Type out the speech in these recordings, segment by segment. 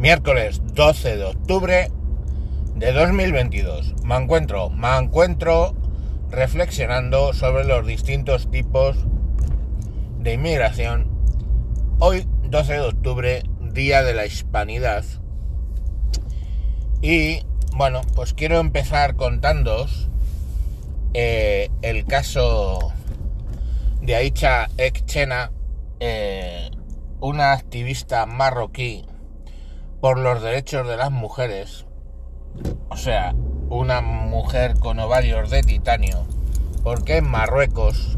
miércoles 12 de octubre de 2022. Me encuentro, me encuentro reflexionando sobre los distintos tipos de inmigración. Hoy, 12 de octubre, Día de la Hispanidad. Y bueno, pues quiero empezar contándoos eh, el caso de Aicha Ekchena, eh, una activista marroquí por los derechos de las mujeres, o sea, una mujer con ovarios de titanio, porque en Marruecos,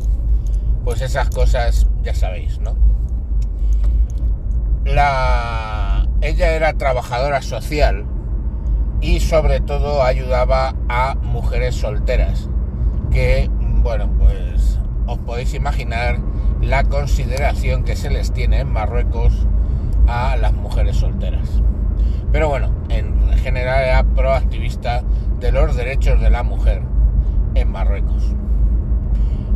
pues esas cosas ya sabéis, ¿no? La... Ella era trabajadora social y sobre todo ayudaba a mujeres solteras, que, bueno, pues os podéis imaginar la consideración que se les tiene en Marruecos a las mujeres solteras. Pero bueno, en general era proactivista de los derechos de la mujer en Marruecos.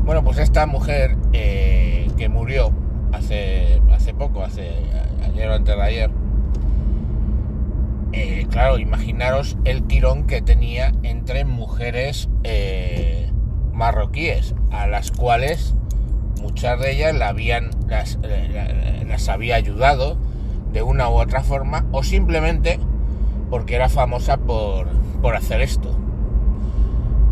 Bueno, pues esta mujer eh, que murió hace, hace poco, hace ayer o antes de ayer, eh, claro, imaginaros el tirón que tenía entre mujeres eh, marroquíes, a las cuales muchas de ellas la habían, las, las había ayudado, de una u otra forma o simplemente porque era famosa por, por hacer esto.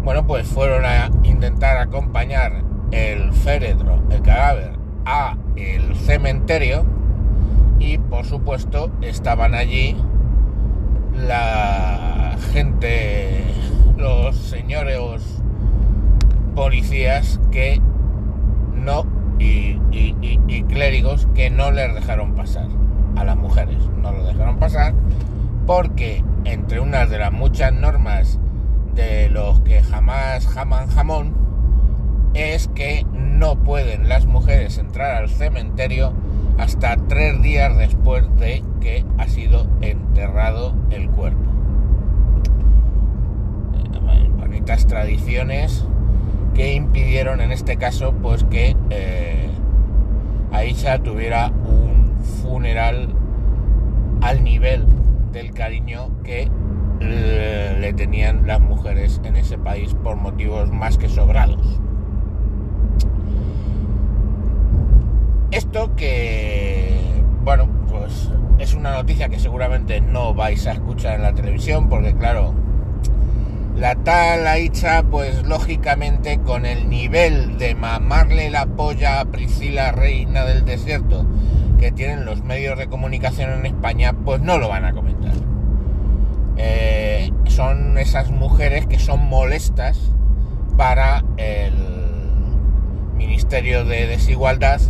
Bueno, pues fueron a intentar acompañar el féretro, el cadáver, a el cementerio y por supuesto estaban allí la gente, los señores policías que no y, y clérigos que no les dejaron pasar a las mujeres. No lo dejaron pasar porque entre unas de las muchas normas de los que jamás jaman jamón es que no pueden las mujeres entrar al cementerio hasta tres días después de que ha sido enterrado el cuerpo. Bonitas tradiciones que impidieron en este caso pues que eh, Aisha tuviera funeral al nivel del cariño que le tenían las mujeres en ese país por motivos más que sobrados. Esto que, bueno, pues es una noticia que seguramente no vais a escuchar en la televisión porque claro, la tal Aicha, pues lógicamente con el nivel de mamarle la polla a Priscila Reina del Desierto que tienen los medios de comunicación en España, pues no lo van a comentar. Eh, son esas mujeres que son molestas para el Ministerio de Desigualdad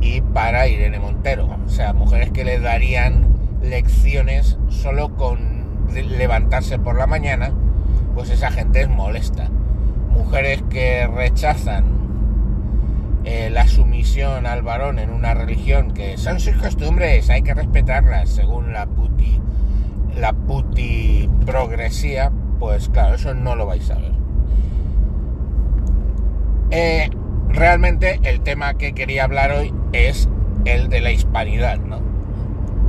y para Irene Montero. O sea, mujeres que le darían lecciones solo con levantarse por la mañana, pues esa gente es molesta. Mujeres que rechazan eh, la sumisión al varón en una religión que son sus costumbres, hay que respetarlas según la puti, la puti progresía, pues claro, eso no lo vais a ver. Eh, realmente el tema que quería hablar hoy es el de la hispanidad, ¿no?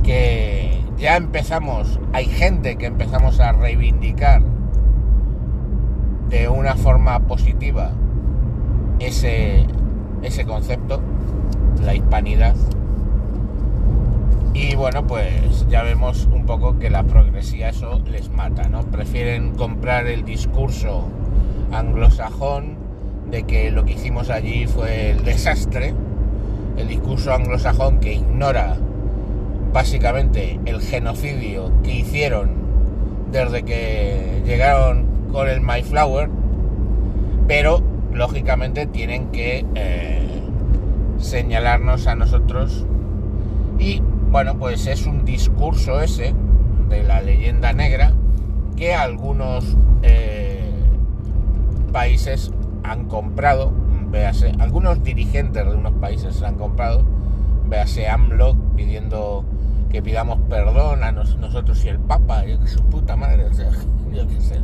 Que ya empezamos, hay gente que empezamos a reivindicar de una forma positiva ese, ese concepto, la hispanidad. Y bueno, pues ya vemos un poco que la progresía eso les mata, ¿no? Prefieren comprar el discurso anglosajón de que lo que hicimos allí fue el desastre, el discurso anglosajón que ignora básicamente el genocidio que hicieron desde que llegaron con el Mayflower, pero lógicamente tienen que eh, señalarnos a nosotros. Y bueno pues es un discurso ese de la leyenda negra que algunos eh, países han comprado. Véase algunos dirigentes de unos países han comprado. Véase AMLO pidiendo que pidamos perdón a nosotros y el Papa. Yo que su puta madre yo qué sé.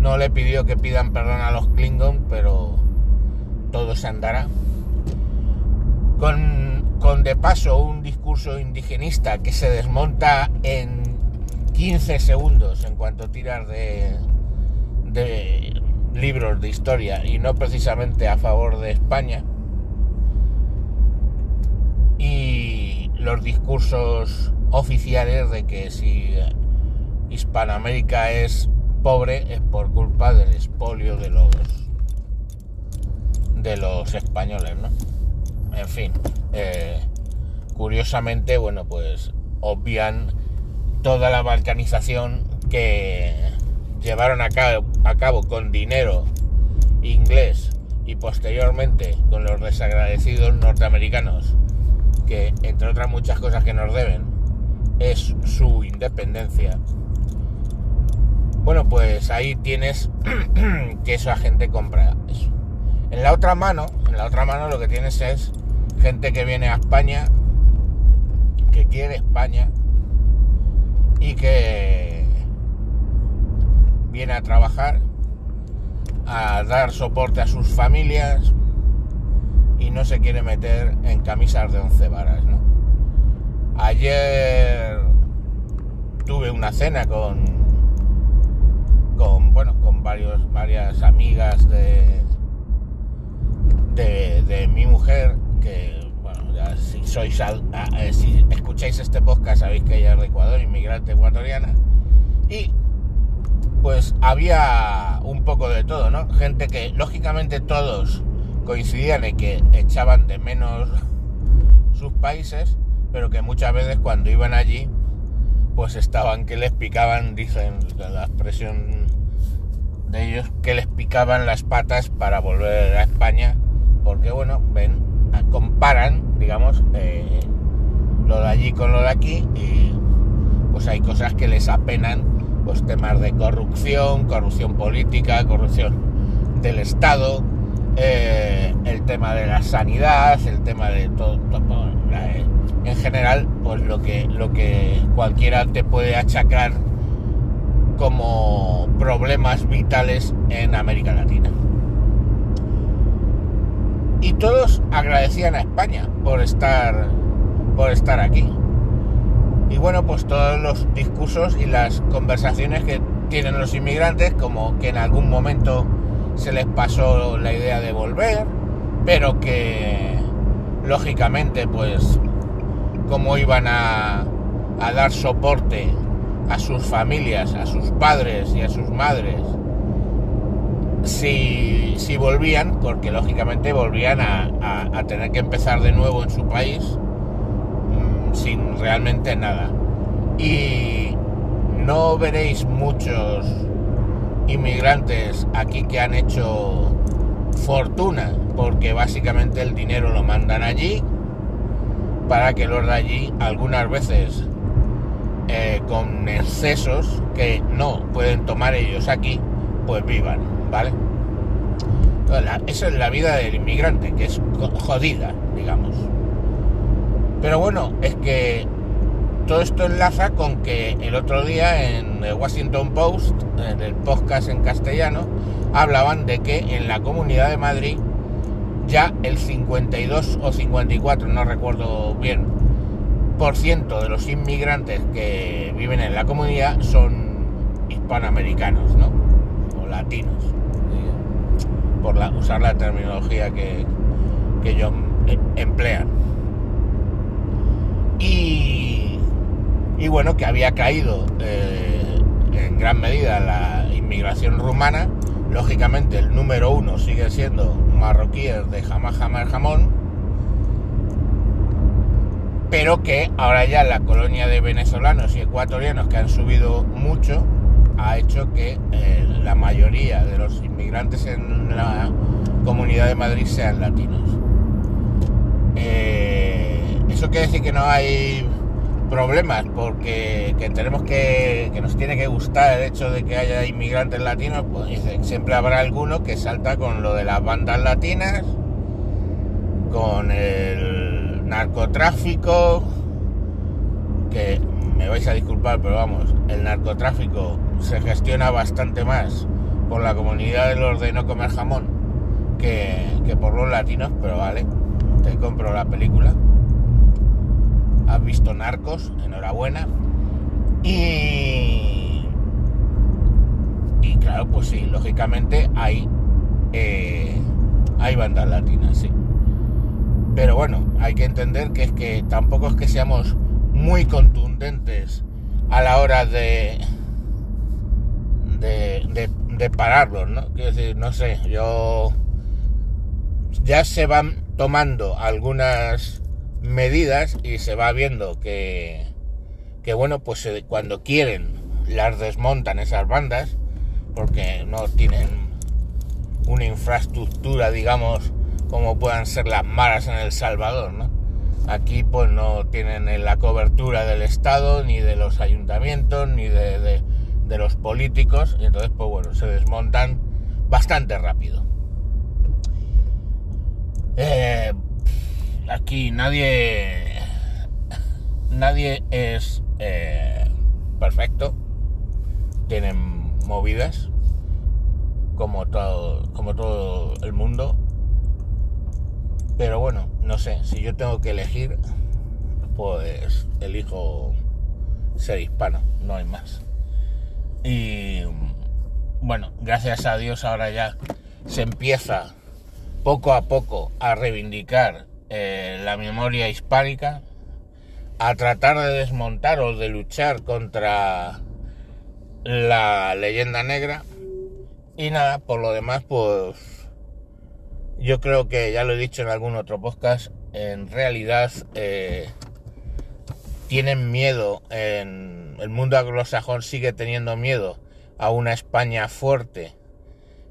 No le pidió que pidan perdón a los Klingon pero todo se andará. Con, con de paso un discurso indigenista que se desmonta en 15 segundos en cuanto tiras de, de libros de historia y no precisamente a favor de España. Y los discursos oficiales de que si Hispanoamérica es pobre es por culpa del expolio de los de los españoles, ¿no? En fin, eh, curiosamente, bueno, pues obvian toda la balcanización que llevaron a cabo, a cabo con dinero inglés y posteriormente con los desagradecidos norteamericanos, que entre otras muchas cosas que nos deben, es su independencia. Bueno, pues ahí tienes que esa gente compra eso. En la otra mano, en la otra mano lo que tienes es gente que viene a España, que quiere España y que viene a trabajar, a dar soporte a sus familias y no se quiere meter en camisas de once varas, ¿no? Ayer tuve una cena con con bueno con varias amigas de de, mi mujer, que, bueno, si sois, eh, si escucháis este podcast sabéis que ella es de Ecuador, inmigrante ecuatoriana, y pues había un poco de todo, ¿no? Gente que, lógicamente, todos coincidían en que echaban de menos sus países, pero que muchas veces cuando iban allí, pues estaban que les picaban, dicen la expresión de ellos, que les picaban las patas para volver a España porque bueno, ven, comparan, digamos, eh, lo de allí con lo de aquí y pues hay cosas que les apenan, pues temas de corrupción, corrupción política, corrupción del Estado, eh, el tema de la sanidad, el tema de todo, eh, en general, pues lo que, lo que cualquiera te puede achacar como problemas vitales en América Latina y todos agradecían a España por estar por estar aquí. Y bueno, pues todos los discursos y las conversaciones que tienen los inmigrantes, como que en algún momento se les pasó la idea de volver, pero que lógicamente pues como iban a, a dar soporte a sus familias, a sus padres y a sus madres si, volvían, porque lógicamente volvían a, tener que empezar de nuevo en su país mm, sin realmente nada. Y no veréis muchos inmigrantes aquí que han hecho fortuna, porque básicamente el dinero lo mandan allí para que los de allí algunas veces eh, con excesos que no pueden tomar ellos aquí, pues vivan. ¿Vale? Esa es la vida del inmigrante, que es jodida, digamos. Pero bueno, es que todo esto enlaza con que el otro día en el Washington Post, en el podcast en castellano, hablaban de que en la Comunidad de Madrid ya el 52 o 54, no recuerdo bien, por ciento de los inmigrantes que viven en la comunidad son hispanoamericanos, ¿no? O latinos por usar la terminología que, que ellos em, emplean. Y, y bueno, que había caído eh, en gran medida la inmigración rumana. Lógicamente el número uno sigue siendo marroquíes de jamás jamás jamón. Pero que ahora ya la colonia de venezolanos y ecuatorianos que han subido mucho ha hecho que la mayoría de los inmigrantes en la comunidad de Madrid sean latinos. Eh, eso quiere decir que no hay problemas porque tenemos que que nos tiene que gustar el hecho de que haya inmigrantes latinos pues siempre habrá alguno que salta con lo de las bandas latinas con el narcotráfico que me vais a disculpar pero vamos el narcotráfico se gestiona bastante más por la comunidad de los de no comer jamón que, por los latinos, pero vale, te compro la película. has visto Narcos, enhorabuena. Y, y claro, pues sí, lógicamente hay, eh, hay bandas latinas, sí. Pero bueno, hay que entender que es que tampoco es que seamos muy contundentes a la hora de, de, pararlos, ¿no? Quiero decir, no sé, yo ya se van tomando algunas medidas y se va viendo que, que bueno, pues eh, cuando quieren las desmontan esas bandas porque no tienen una infraestructura, digamos, como puedan ser las maras en El Salvador, ¿no? Aquí pues no tienen la cobertura del Estado, ni de los ayuntamientos, ni de, los políticos, y entonces pues bueno, se desmontan bastante rápido. Eh, aquí nadie nadie es eh, perfecto tienen movidas como todo como todo el mundo pero bueno, no sé, si yo tengo que elegir, pues elijo ser hispano, no hay más. Y bueno, gracias a Dios ahora ya se empieza poco a poco a reivindicar eh, la memoria hispánica, a tratar de desmontar o de luchar contra la leyenda negra. Y nada, por lo demás, pues yo creo que ya lo he dicho en algún otro podcast, en realidad eh, tienen miedo, en el mundo anglosajón sigue teniendo miedo a una España fuerte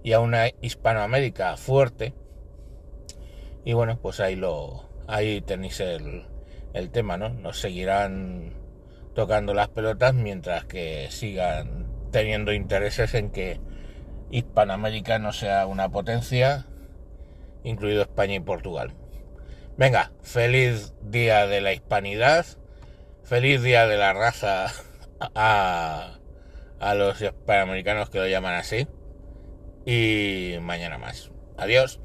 y a una Hispanoamérica fuerte. Y bueno, pues ahí lo ahí tenéis el, el tema, ¿no? Nos seguirán tocando las pelotas mientras que sigan teniendo intereses en que Hispanoamérica no sea una potencia incluido España y Portugal. Venga, feliz día de la hispanidad, feliz día de la raza a, a los hispanoamericanos que lo llaman así y mañana más. Adiós.